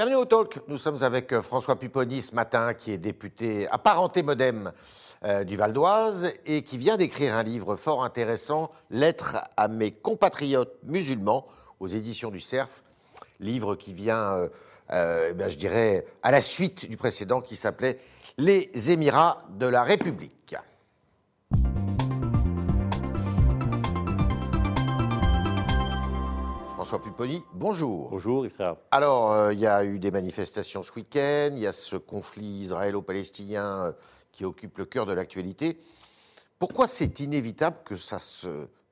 Bienvenue au Talk. Nous sommes avec euh, François Pupponi ce matin, qui est député apparenté modem euh, du Val d'Oise et qui vient d'écrire un livre fort intéressant, Lettres à mes compatriotes musulmans, aux éditions du CERF. Livre qui vient, euh, ben, je dirais, à la suite du précédent qui s'appelait Les Émirats de la République. François Pupponi, bonjour. Bonjour, Israël. Alors, euh, il y a eu des manifestations ce week-end, il y a ce conflit israélo-palestinien euh, qui occupe le cœur de l'actualité. Pourquoi c'est inévitable que ça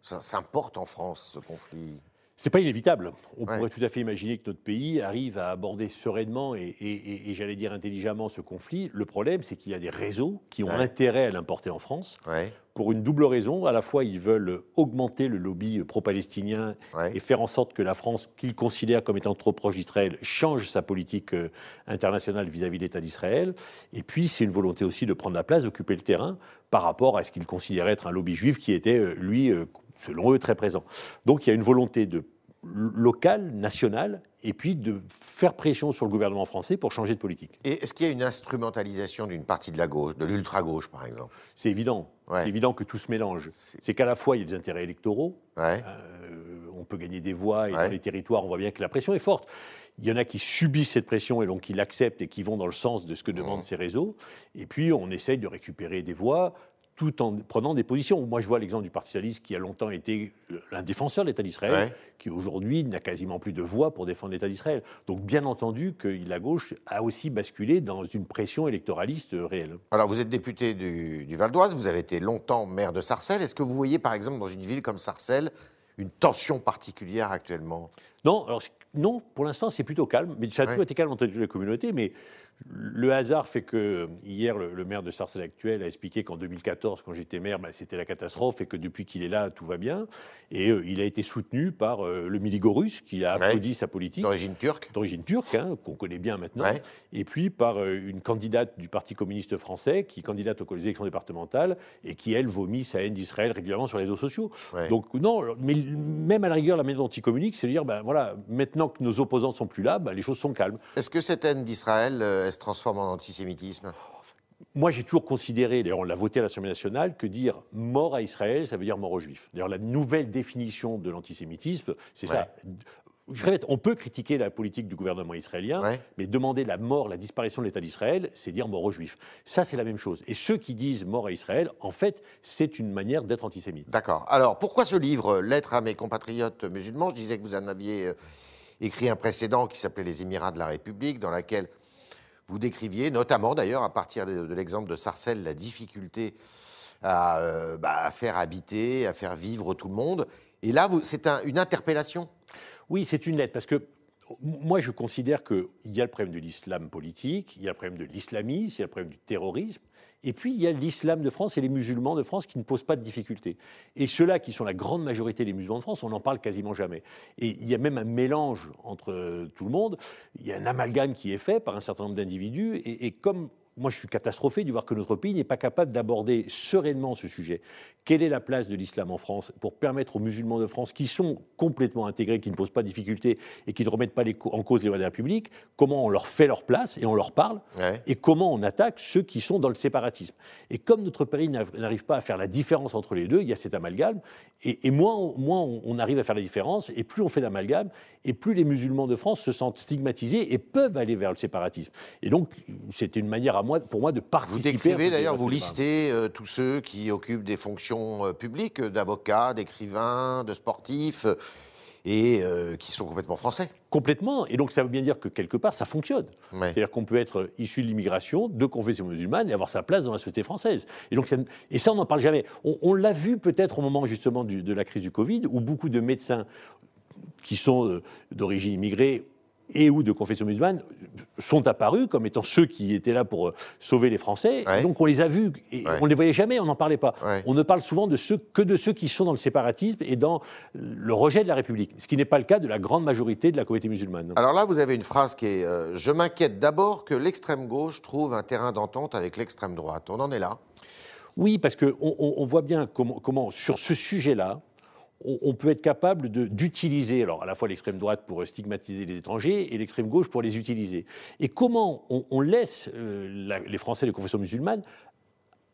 s'importe en France, ce conflit? C'est pas inévitable. On Ouais. pourrait tout à fait imaginer que notre pays arrive à aborder sereinement et, et- et- et j'allais dire intelligemment ce conflit. Le problème, c'est qu'il y a des réseaux qui ont Ouais. intérêt à l'importer en France Ouais, pour une double raison. À la fois, ils veulent augmenter le lobby pro-palestinien et faire en sorte que la France, qu'ils considèrent comme étant trop proche d'Israël, change sa politique euh, internationale vis-à-vis de l'État d'Israël. Et puis, c'est une volonté aussi de prendre la place, d'occuper le terrain par rapport à ce qu'ils considéraient être un lobby juif qui était, euh, lui, euh, selon eux, très présent. Donc, il y a une volonté de locale, nationale, et puis de faire pression sur le gouvernement français pour changer de politique. Et est-ce qu'il y a une instrumentalisation d'une partie de la gauche, de l'ultra-gauche par exemple? C'est évident. Ouais. C'est évident que tout se mélange. C'est- qu'à la fois, il y a des intérêts électoraux, Ouais, Euh, on peut gagner des voix et Ouais. dans les territoires, on voit bien que la pression est forte. Il y en a qui subissent cette pression et donc qui l'acceptent et qui vont dans le sens de ce que demandent Mhm. ces réseaux. Et puis, on essaye de récupérer des voix tout en prenant des positions. Moi, je vois l'exemple du Parti socialiste qui a longtemps été euh, un défenseur de l'État d'Israël, Ouais. qui aujourd'hui n'a quasiment plus de voix pour défendre l'État d'Israël. Donc, bien entendu que la gauche a aussi basculé dans une pression électoraliste euh, réelle. Alors, vous êtes député du, du Val d'Oise, vous avez été longtemps maire de Sarcelles. Est-ce que vous voyez, par exemple, dans une ville comme Sarcelles, une tension particulière actuellement? Non, alors, non, pour l'instant, c'est plutôt calme. Mais a Ouais. été calme entre les communautés. Mais le hasard fait que hier, le, le maire de Sarcelles actuel a expliqué qu'en 2014, quand j'étais maire, bah, c'était la catastrophe et que depuis qu'il est là, tout va bien. Et euh, il a été soutenu par euh, le Miligorus, qui a Ouais. applaudi sa politique. D'origine turque D'origine turque, hein, qu'on connaît bien maintenant, Ouais. et puis par euh, une candidate du Parti communiste français qui candidate aux élections départementales et qui, elle, vomit sa haine d'Israël régulièrement sur les réseaux sociaux. Ouais. Donc non, mais même à la rigueur, la méthode anticommunique, c'est de dire, ben voilà, maintenant que nos opposants sont plus là, ben, les choses sont calmes. Est-ce que cette haine d'Israël, euh, elle se transforme en antisémitisme? Moi, j'ai toujours considéré, d'ailleurs on l'a voté à l'Assemblée nationale, que dire mort à Israël, ça veut dire mort aux Juifs. D'ailleurs, la nouvelle définition de l'antisémitisme, c'est ça. Je répète, on peut critiquer la politique du gouvernement israélien, Ouais. mais demander la mort, la disparition de l'État d'Israël, c'est dire mort aux Juifs. Ça, c'est la même chose. Et ceux qui disent mort à Israël, en fait, c'est une manière d'être antisémite. D'accord. Alors, pourquoi ce livre, Lettres à mes compatriotes musulmans Je disais que vous en aviez euh, écrit un précédent qui s'appelait Les Émirats de la République, dans laquelle vous décriviez, notamment d'ailleurs à partir de, l'exemple de Sarcelles, la difficulté à, euh, bah, à faire habiter, à faire vivre tout le monde. Et là, c'est un- une interpellation? Oui, c'est une lettre, parce que moi, je considère qu'il y a le problème de l'islam politique, il y a le problème de l'islamisme, il y a le problème du terrorisme, et puis il y a l'islam de France et les musulmans de France qui ne posent pas de difficultés. Et ceux-là, qui sont la grande majorité des musulmans de France, on n'en parle quasiment jamais. Et il y a même un mélange entre tout le monde, il y a un amalgame qui est fait par un certain nombre d'individus, et, et comme moi, je suis catastrophé de voir que notre pays n'est pas capable d'aborder sereinement ce sujet. Quelle est la place de l'islam en France pour permettre aux musulmans de France, qui sont complètement intégrés, qui ne posent pas de difficultés et qui ne remettent pas les en cause les lois de la République, comment on leur fait leur place et on leur parle Ouais. et comment on attaque ceux qui sont dans le séparatisme. Et comme notre pays n'arrive pas à faire la différence entre les deux, il y a cet amalgame, et, et moins, on, moins on, on arrive à faire la différence, et plus on fait d'amalgame, et plus les musulmans de France se sentent stigmatisés et peuvent aller vers le séparatisme. Et donc, c'était une manière à moi, pour moi de Vous participer. à décrivez d'ailleurs, vous listez euh, tous ceux qui occupent des fonctions euh, publiques, euh, d'avocats, d'écrivains, de sportifs, et euh, qui sont complètement français. Complètement. Et donc, ça veut bien dire que quelque part, ça fonctionne. Ouais. C'est-à-dire qu'on peut être issu de l'immigration, de confession musulmane et avoir sa place dans la société française. Et, donc, ça, et ça, on n'en parle jamais. On, on l'a vu peut-être au moment justement du- de la crise du Covid, où beaucoup de médecins qui sont d'origine immigrée et ou de confession musulmane sont apparus comme étant ceux qui étaient là pour euh, sauver les Français. Ouais. Donc on les a vus, et Ouais. on ne les voyait jamais, on n'en parlait pas. Ouais. On ne parle souvent de ceux, que de ceux qui sont dans le séparatisme et dans le rejet de la République, ce qui n'est pas le cas de la grande majorité de la communauté musulmane. Alors là, vous avez une phrase qui est euh, Je m'inquiète d'abord que l'extrême gauche trouve un terrain d'entente avec l'extrême droite. On en est là. Oui, parce qu'on on, on voit bien comment, comment, sur ce sujet-là, on, peut être capable d'utiliser, alors à la fois l'extrême droite pour stigmatiser les étrangers et l'extrême gauche pour les utiliser. Et comment on, laisse euh, les Français de confession musulmane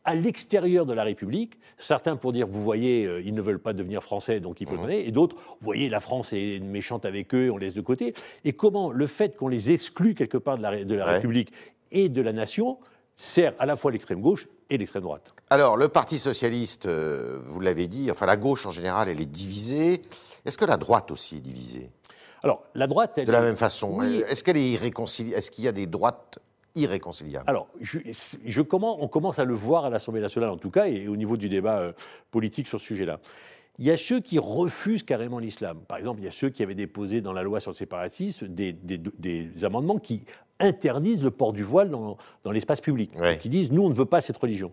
à l'extérieur de la République, certains pour dire, vous voyez, euh, ils ne veulent pas devenir français, donc il faut mmh. donner, et d'autres, vous voyez, la France est méchante avec eux, on laisse de côté. Et comment le fait qu'on les exclut quelque part de la, de la République et de la nation sert à la fois l'extrême gauche et l'extrême droite. Alors, le Parti socialiste, euh, vous l'avez dit, enfin la gauche en général, elle est divisée. Est-ce que la droite aussi est divisée? Alors, la droite, elle De la même façon. Est-ce qu'elle est irréconciliable Est-ce qu'il y a des droites irréconciliables? Alors, je, je on commence à le voir à l'Assemblée nationale en tout cas, et au niveau du débat euh, politique sur ce sujet-là. Il y a ceux qui refusent carrément l'islam. Par exemple, il y a ceux qui avaient déposé dans la loi sur le séparatisme des, des amendements qui interdisent le port du voile dans, l'espace public, qui disent nous on ne veut pas cette religion.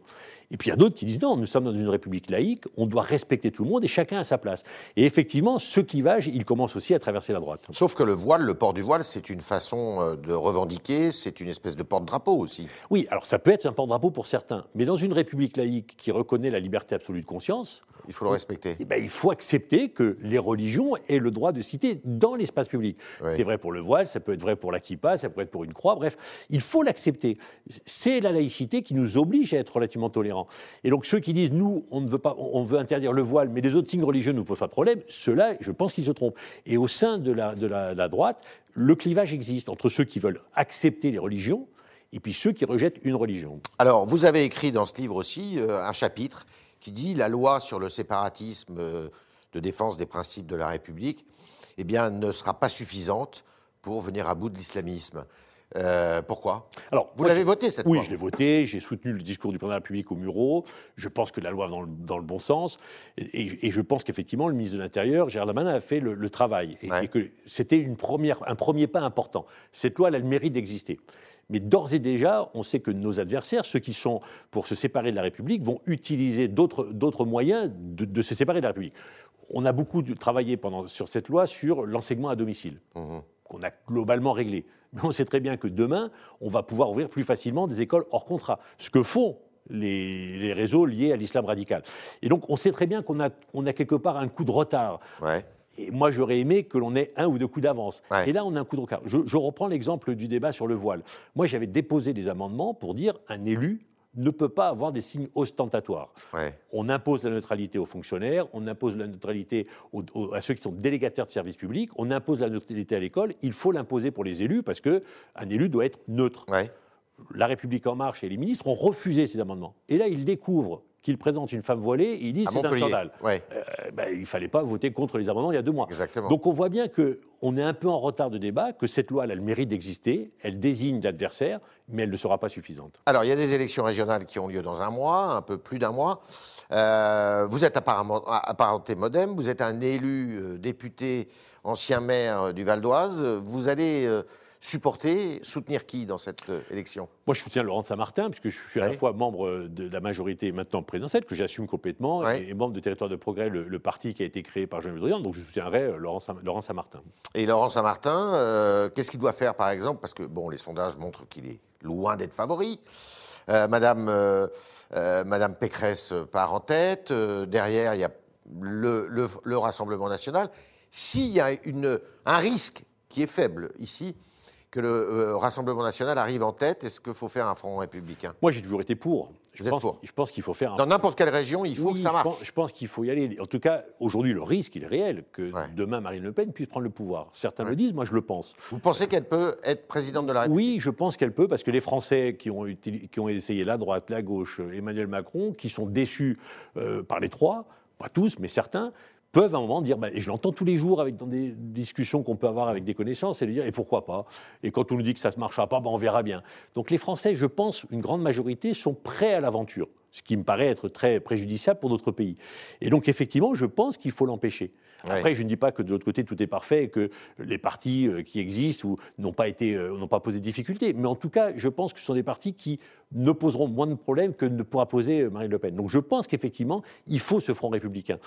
Et puis il y a d'autres qui disent non, nous sommes dans une république laïque, on doit respecter tout le monde et chacun a sa place. Et effectivement, ce clivage, il commence aussi à traverser la droite. Sauf que le voile, le port du voile, c'est une façon euh, de revendiquer, c'est une espèce de porte-drapeau aussi. Oui, alors ça peut être un porte-drapeau pour certains, mais dans une république laïque qui reconnaît la liberté absolue de conscience, il faut le respecter. Eh ben, il faut accepter que les religions aient le droit de citer dans l'espace public. C'est vrai pour le voile, ça peut être vrai pour la kippa, ça peut être pour une croix, bref, il faut l'accepter. C'est la laïcité qui nous oblige à être relativement tolérants. Et donc ceux qui disent nous, on ne veut pas, on veut interdire le voile, mais les autres signes religieux ne nous posent pas de problème, ceux-là, je pense qu'ils se trompent. Et au sein de la, de la droite, le clivage existe entre ceux qui veulent accepter les religions et puis ceux qui rejettent une religion. Alors, vous avez écrit dans ce livre aussi euh, un chapitre qui dit la loi sur le séparatisme euh, de défense des principes de la République eh bien, ne sera pas suffisante pour venir à bout de l'islamisme. Euh, pourquoi? Alors, Vous l'avez voté cette loi Oui, je l'ai voté. J'ai soutenu le discours du président de la République au Murau. Je pense que la loi va dans le, bon sens. Et, je pense qu'effectivement, le ministre de l'Intérieur, Gérard Darmanin, a fait le, travail. Et, que c'était un premier pas important. Cette loi, elle a le mérite d'exister. Mais d'ores et déjà, on sait que nos adversaires, ceux qui sont pour se séparer de la République, vont utiliser d'autres moyens de, se séparer de la République. On a beaucoup travaillé pendant, sur cette loi sur l'enseignement à domicile, mmh. qu'on a globalement réglé. Mais on sait très bien que demain, on va pouvoir ouvrir plus facilement des écoles hors contrat. Ce que font les, réseaux liés à l'islam radical. Et donc, on sait très bien qu'on a, on a quelque part un coup de retard. Ouais. Et moi, j'aurais aimé que l'on ait un ou deux coups d'avance. Et là, on a un coup de retard. Je, reprends l'exemple du débat sur le voile. Moi, j'avais déposé des amendements pour dire un élu ne peut pas avoir des signes ostentatoires. On impose la neutralité aux fonctionnaires, on impose la neutralité à ceux qui sont délégataires de services publics, on impose la neutralité à l'école. Il faut l'imposer pour les élus parce qu'un élu doit être neutre. La République en marche et les ministres ont refusé ces amendements. Et là, ils découvrent qu'il présente une femme voilée il dit c'est un scandale. Euh, ben, il ne fallait pas voter contre les amendements il y a deux mois. Donc on voit bien qu'on est un peu en retard de débat, que cette loi elle a le mérite d'exister, elle désigne l'adversaire, mais elle ne sera pas suffisante. Alors il y a des élections régionales qui ont lieu dans un mois, un peu plus d'un mois. Euh, vous êtes apparemment, apparenté Modem, vous êtes un élu euh, député, ancien maire du Val d'Oise. Vous allez supporter, soutenir qui dans cette euh, élection? Moi, je soutiens Laurent Saint-Martin, puisque je suis à la fois membre de la majorité maintenant présidentielle, que j'assume complètement, et, membre de Territoire de Progrès, le, parti qui a été créé par Jean-Luc Drian, donc je soutiendrai euh, Laurent Saint-Martin. Et Laurent Saint-Martin, euh, qu'est-ce qu'il doit faire, par exemple? Parce que, bon, les sondages montrent qu'il est loin d'être favori. Madame, Madame Pécresse part en tête. derrière, il y a le, le Rassemblement national. S'il y a une, un risque qui est faible ici, que le euh, Rassemblement national arrive en tête Est-ce qu'il faut faire un front républicain? Moi, j'ai toujours été pour. Je pense, pour. Je pense qu'il faut faire. Un... Dans n'importe quelle région, il faut que ça marche. Je pense, qu'il faut y aller. En tout cas, aujourd'hui, le risque, il est réel que demain, Marine Le Pen puisse prendre le pouvoir. Certains le disent, moi, je le pense. Vous pensez qu'elle peut être présidente de la République? Oui, je pense qu'elle peut, parce que les Français qui ont, qui ont essayé la droite, la gauche, Emmanuel Macron, qui sont déçus euh, par les trois, pas tous, mais certains, peuvent à un moment dire, bah, et je l'entends tous les jours avec, dans des discussions qu'on peut avoir avec des connaissances, et lui dire, et pourquoi pas? Et quand on nous dit que ça ne marchera pas, bah, on verra bien. Donc les Français, je pense, une grande majorité, sont prêts à l'aventure, ce qui me paraît être très préjudiciable pour notre pays. Et donc effectivement, je pense qu'il faut l'empêcher. Après, je ne dis pas que de l'autre côté tout est parfait et que les partis euh, qui existent n'ont pas été, euh, n'ont pas posé de difficultés. Mais en tout cas, je pense que ce sont des partis qui ne poseront moins de problèmes que ne pourra poser euh, Marine Le Pen. Donc je pense qu'effectivement, il faut ce front républicain.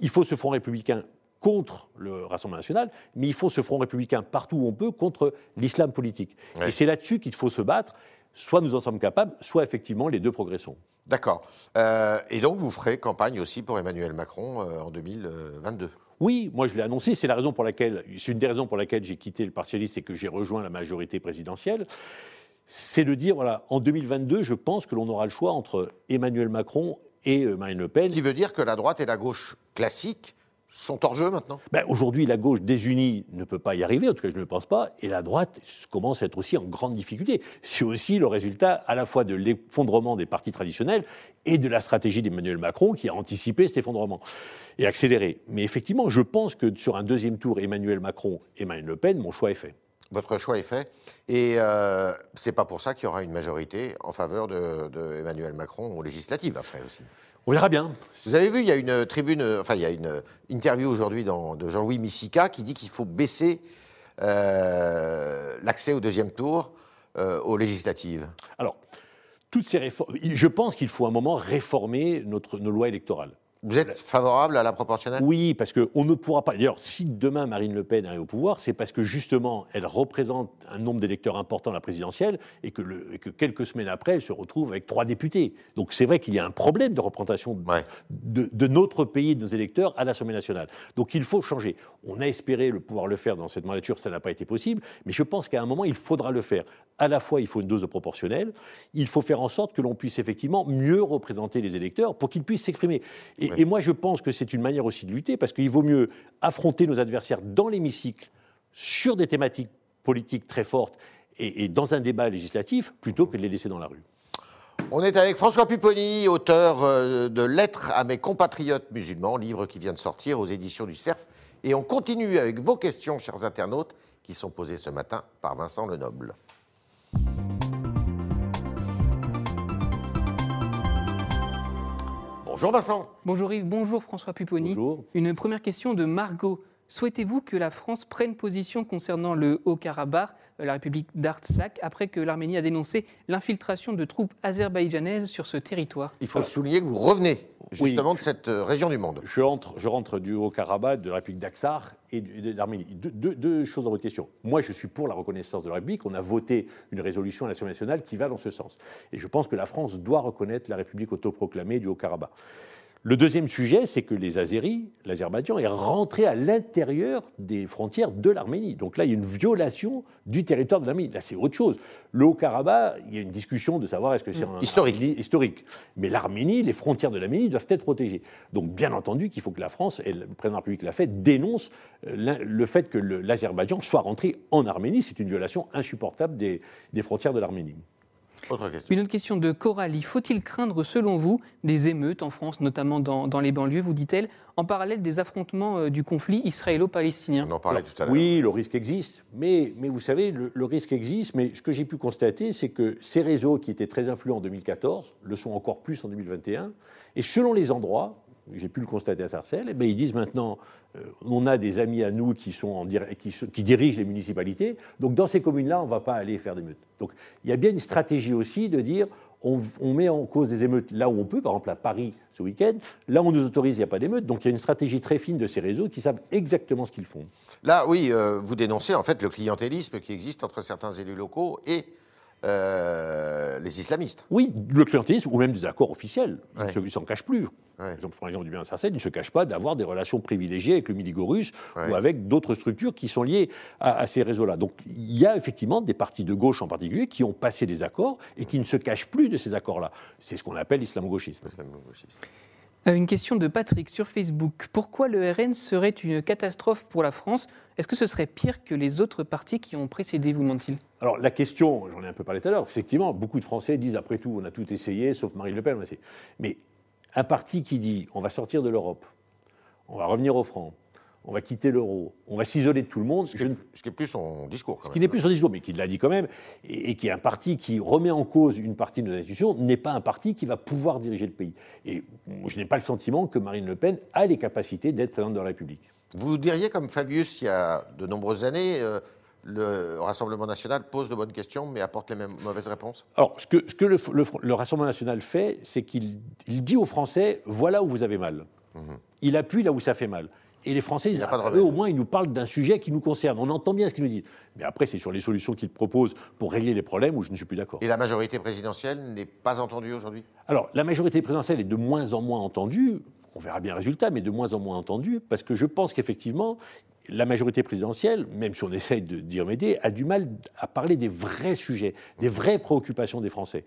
Il faut ce front républicain contre le Rassemblement national, mais il faut ce front républicain partout où on peut contre l'islam politique. Et c'est là-dessus qu'il faut se battre. Soit nous en sommes capables, soit effectivement les deux progressons. D'accord. Euh, et donc, vous ferez campagne aussi pour Emmanuel Macron euh, en 2022 oui, moi je l'ai annoncé. C'est la raison pour laquelle, c'est une des raisons pour laquelle j'ai quitté le Parti socialiste et que j'ai rejoint la majorité présidentielle. C'est de dire voilà, en 2022, je pense que l'on aura le choix entre Emmanuel Macron et euh, Marine Le Pen. Ce qui veut dire que la droite et la gauche classique sont hors jeu maintenant? Ben, Aujourd'hui, la gauche désunie ne peut pas y arriver, en tout cas je ne le pense pas, et la droite commence à être aussi en grande difficulté. C'est aussi le résultat à la fois de l'effondrement des partis traditionnels et de la stratégie d'Emmanuel Macron qui a anticipé cet effondrement et accéléré. Mais effectivement, je pense que sur un deuxième tour, Emmanuel Macron et Marine Le Pen, mon choix est fait. Votre choix est fait. Et euh, c'est pas pour ça qu'il y aura une majorité en faveur de, de Emmanuel Macron aux législatives après aussi. On verra bien. Vous avez vu, il y a une tribune, enfin, il y a une interview aujourd'hui de Jean-Louis Missica qui dit qu'il faut baisser euh, l'accès au deuxième tour euh, aux législatives. Alors, toutes ces réformes, je pense qu'il faut un moment réformer notre, nos lois électorales. Vous êtes favorable à la proportionnelle? Oui, parce qu'on ne pourra pas. D'ailleurs, si demain Marine Le Pen arrive au pouvoir, c'est parce que justement, elle représente un nombre d'électeurs important à la présidentielle et que, le, que, quelques semaines après, elle se retrouve avec trois députés. Donc c'est vrai qu'il y a un problème de représentation de, de, notre pays, de nos électeurs à l'Assemblée nationale. Donc il faut changer. On a espéré le pouvoir le faire dans cette mandature, ça n'a pas été possible, mais je pense qu'à un moment, il faudra le faire. À la fois, il faut une dose de proportionnelle, il faut faire en sorte que l'on puisse effectivement mieux représenter les électeurs pour qu'ils puissent s'exprimer. Et, et moi, je pense que c'est une manière aussi de lutter, parce qu'il vaut mieux affronter nos adversaires dans l'hémicycle sur des thématiques politiques très fortes et, dans un débat législatif, plutôt que de les laisser dans la rue. On est avec François Pupponi, auteur euh, de Lettres à mes compatriotes musulmans, livre qui vient de sortir aux éditions du CERF. Et on continue avec vos questions, chers internautes, qui sont posées ce matin par Vincent Lenoble. Bonjour Vincent. Bonjour Yves, bonjour François Pupponi. Bonjour. Une première question de Margot. Souhaitez-vous que la France prenne position concernant le Haut-Karabakh, euh, la République d'Artsakh, après que l'Arménie a dénoncé l'infiltration de troupes azerbaïdjanaises sur ce territoire? Il faut souligner que vous revenez justement de cette euh, région du monde. Je rentre, je rentre du Haut-Karabakh, de la République d'Aksar et d'Arménie. Deux, deux, choses dans votre question. Moi, je suis pour la reconnaissance de la République. On a voté une résolution à l'Assemblée nationale qui va dans ce sens. Et je pense que la France doit reconnaître la République autoproclamée du Haut-Karabakh. Le deuxième sujet, c'est que les Azéris, l'Azerbaïdjan, est rentré à l'intérieur des frontières de l'Arménie. Donc là, il y a une violation du territoire de l'Arménie. Là, c'est autre chose. Le Haut-Karabakh, il y a une discussion de savoir est-ce que c'est un historique. historique. Mais l'Arménie, les frontières de l'Arménie doivent être protégées. Donc, bien entendu, qu'il faut que la France, et le président de la République l'a fait, dénonce euh, le fait que l'Azerbaïdjan soit rentré en Arménie. C'est une violation insupportable des, des frontières de l'Arménie. Une autre question de Coralie. Faut-il craindre, selon vous, des émeutes en France, notamment dans, les banlieues, vous dit-elle, en parallèle des affrontements euh, du conflit israélo-palestinien? On en parlait tout à l'heure. Oui, le risque existe. Mais, mais vous savez, le, risque existe. Mais ce que j'ai pu constater, c'est que ces réseaux qui étaient très influents en 2014 le sont encore plus en 2021. Et selon les endroits, j'ai pu le constater à Sarcelles, eh ils disent maintenant, euh, on a des amis à nous qui, sont qui dirigent les municipalités, donc dans ces communes-là, on ne va pas aller faire des meutes. Donc il y a bien une stratégie aussi de dire, on, met en cause des émeutes là où on peut, par exemple à Paris ce week-end, là où on nous autorise, il n'y a pas d'émeutes, donc il y a une stratégie très fine de ces réseaux qui savent exactement ce qu'ils font. Là, oui, euh, vous dénoncez en fait le clientélisme qui existe entre certains élus locaux et euh, les islamistes. Oui, le clientélisme ou même des accords officiels. Ils ne s'en cachent plus. Par exemple, du bien Sarcelles, ils ne se cachent pas d'avoir des relations privilégiées avec le Midi-Gorus ou avec d'autres structures qui sont liées à, ces réseaux-là. Donc il y a effectivement des partis de gauche en particulier qui ont passé des accords et qui ne se cachent plus de ces accords-là. C'est ce qu'on appelle l'islamo-gauchisme. Euh, une question de Patrick sur Facebook. Pourquoi le RN serait une catastrophe pour la France? Est-ce que ce serait pire que les autres partis qui ont précédé, vous demande-t-il? Alors la question, j'en ai un peu parlé tout à l'heure, effectivement, beaucoup de Français disent après tout, on a tout essayé, sauf Marine Le Pen. Mais un parti qui dit on va sortir de l'Europe, on va revenir au franc, on va quitter l'euro, on va s'isoler de tout le monde. Ce, qui n'est plus son discours. ce qui n'est plus son discours, mais qui l'a dit quand même, et, qui est un parti qui remet en cause une partie de nos institutions, n'est pas un parti qui va pouvoir diriger le pays. Et je n'ai pas le sentiment que Marine Le Pen a les capacités d'être présidente de la République. Vous diriez, comme Fabius, il y a de nombreuses années, euh, le Rassemblement national pose de bonnes questions, mais apporte les mêmes mauvaises réponses? Alors, ce que, ce que le, Rassemblement national fait, c'est qu'il dit aux Français voilà où vous avez mal. Mhm. Il appuie là où ça fait mal. Et les Français, eux, au moins, ils nous parlent d'un sujet qui nous concerne. On entend bien ce qu'ils nous disent. Mais après, c'est sur les solutions qu'ils proposent pour régler les problèmes où je ne suis plus d'accord. Et la majorité présidentielle n'est pas entendue aujourd'hui? Alors, la majorité présidentielle est de moins en moins entendue. On verra bien le résultat, mais de moins en moins entendue, parce que je pense qu'effectivement, la majorité présidentielle, même si on essaye de- d'y remédier, a du mal à parler des vrais sujets, des vraies préoccupations des Français.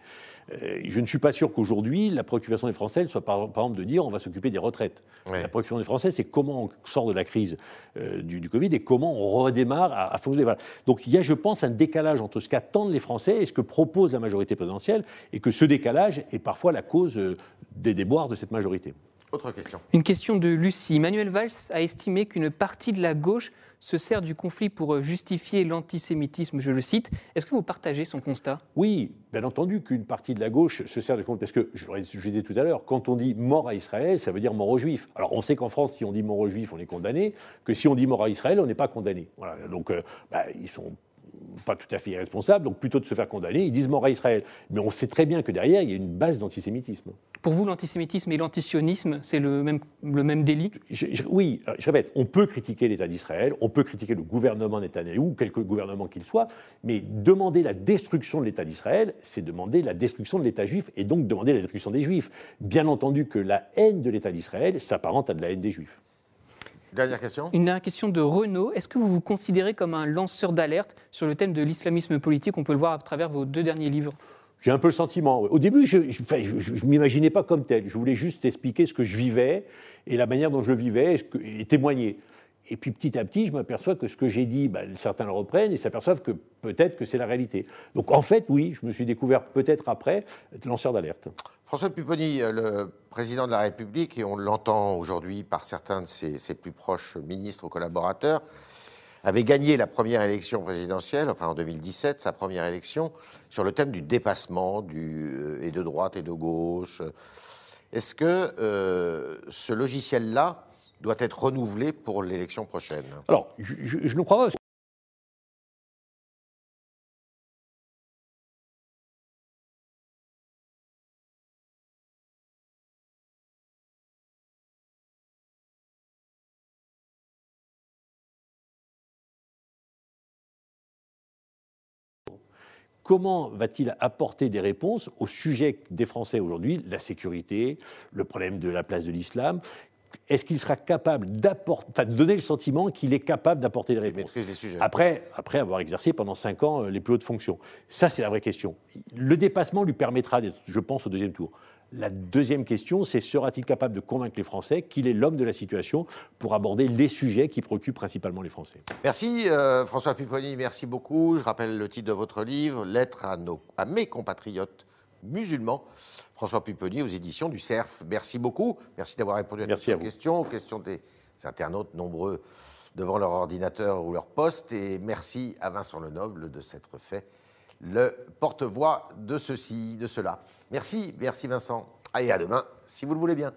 Euh, je ne suis pas sûr qu'aujourd'hui, la préoccupation des Français elle soit par, par exemple de dire on va s'occuper des retraites. Ouais. La préoccupation des Français, c'est comment on sort de la crise euh, du, du Covid et comment on redémarre à, à fonctionner. Voilà. Donc il y a, je pense, un décalage entre ce qu'attendent les Français et ce que propose la majorité présidentielle, et que ce décalage est parfois la cause euh, des déboires de cette majorité. Autre question. Une question de Lucie. Manuel Valls a estimé qu'une partie de la gauche se sert du conflit pour euh, justifier l'antisémitisme, je le cite. Est-ce que vous partagez son constat? Oui, bien entendu qu'une partie de la gauche se sert de compte, parce que, je le disais tout à l'heure, quand on dit mort à Israël, ça veut dire mort aux Juifs. Alors on sait qu'en France, si on dit mort aux Juifs, on est condamné, que si on dit mort à Israël, on n'est pas condamné. Voilà, donc euh, bah, ils sont pas tout à fait irresponsables, donc plutôt de se faire condamner, ils disent mort à Israël. Mais on sait très bien que derrière, il y a une base d'antisémitisme. Pour vous, l'antisémitisme et l'antisionisme, c'est le même, le même délit? Je- je- oui, je répète, on peut critiquer l'État d'Israël, on peut critiquer le gouvernement Netanyahou, quelque gouvernement qu'il soit, mais demander la destruction de l'État d'Israël, c'est demander la destruction de l'État juif et donc demander la destruction des Juifs. Bien entendu que la haine de l'État d'Israël s'apparente à de la haine des Juifs. Dernière question. Une dernière question de Renaud. Est-ce que vous vous considérez comme un lanceur d'alerte sur le thème de l'islamisme politique? On peut le voir à travers vos deux derniers livres. J'ai un peu le sentiment. Au début, je ne m'imaginais pas comme tel. Je voulais juste expliquer ce que je vivais et la manière dont je le vivais et, et témoigner. Et puis petit à petit, je m'aperçois que ce que j'ai dit, ben, certains le reprennent et s'aperçoivent que peut-être que c'est la réalité. Donc en fait, oui, je me suis découvert peut-être après lanceur d'alerte. François Pupponi, euh, le président de la République, et on l'entend aujourd'hui par certains de ses, plus proches ministres ou collaborateurs, avait gagné la première élection présidentielle, enfin en 2017, sa première élection, sur le thème du dépassement, euh, et de droite et de gauche. Est-ce que euh, ce logiciel-là doit être renouvelé pour l'élection prochaine Alors, je, ne crois pas. Comment va-t-il apporter des réponses au sujet des Français aujourd'hui, la sécurité, le problème de la place de l'islam? Est-ce qu'il sera capable d'apporter, de donner le sentiment qu'il est capable d'apporter des réponses maîtrise les sujets. après, après avoir exercé pendant cinq ans euh, les plus hautes fonctions. Ça, c'est la vraie question. Le dépassement lui permettra d'être, je pense, au deuxième tour. La deuxième question, c'est sera-t-il capable de convaincre les Français qu'il est l'homme de la situation pour aborder les sujets qui préoccupent principalement les Français? Merci euh, François Pupponi, merci beaucoup. Je rappelle le titre de votre livre, Lettre à, nos, à mes compatriotes musulmans. François Pupponi aux éditions du CERF. Merci beaucoup. Merci d'avoir répondu à toutes nos questions, aux questions des internautes nombreux devant leur ordinateur ou leur poste. Et merci à Vincent Lenoble de s'être fait le porte-voix de ceci, de cela. Merci, merci Vincent. Et à demain, si vous le voulez bien.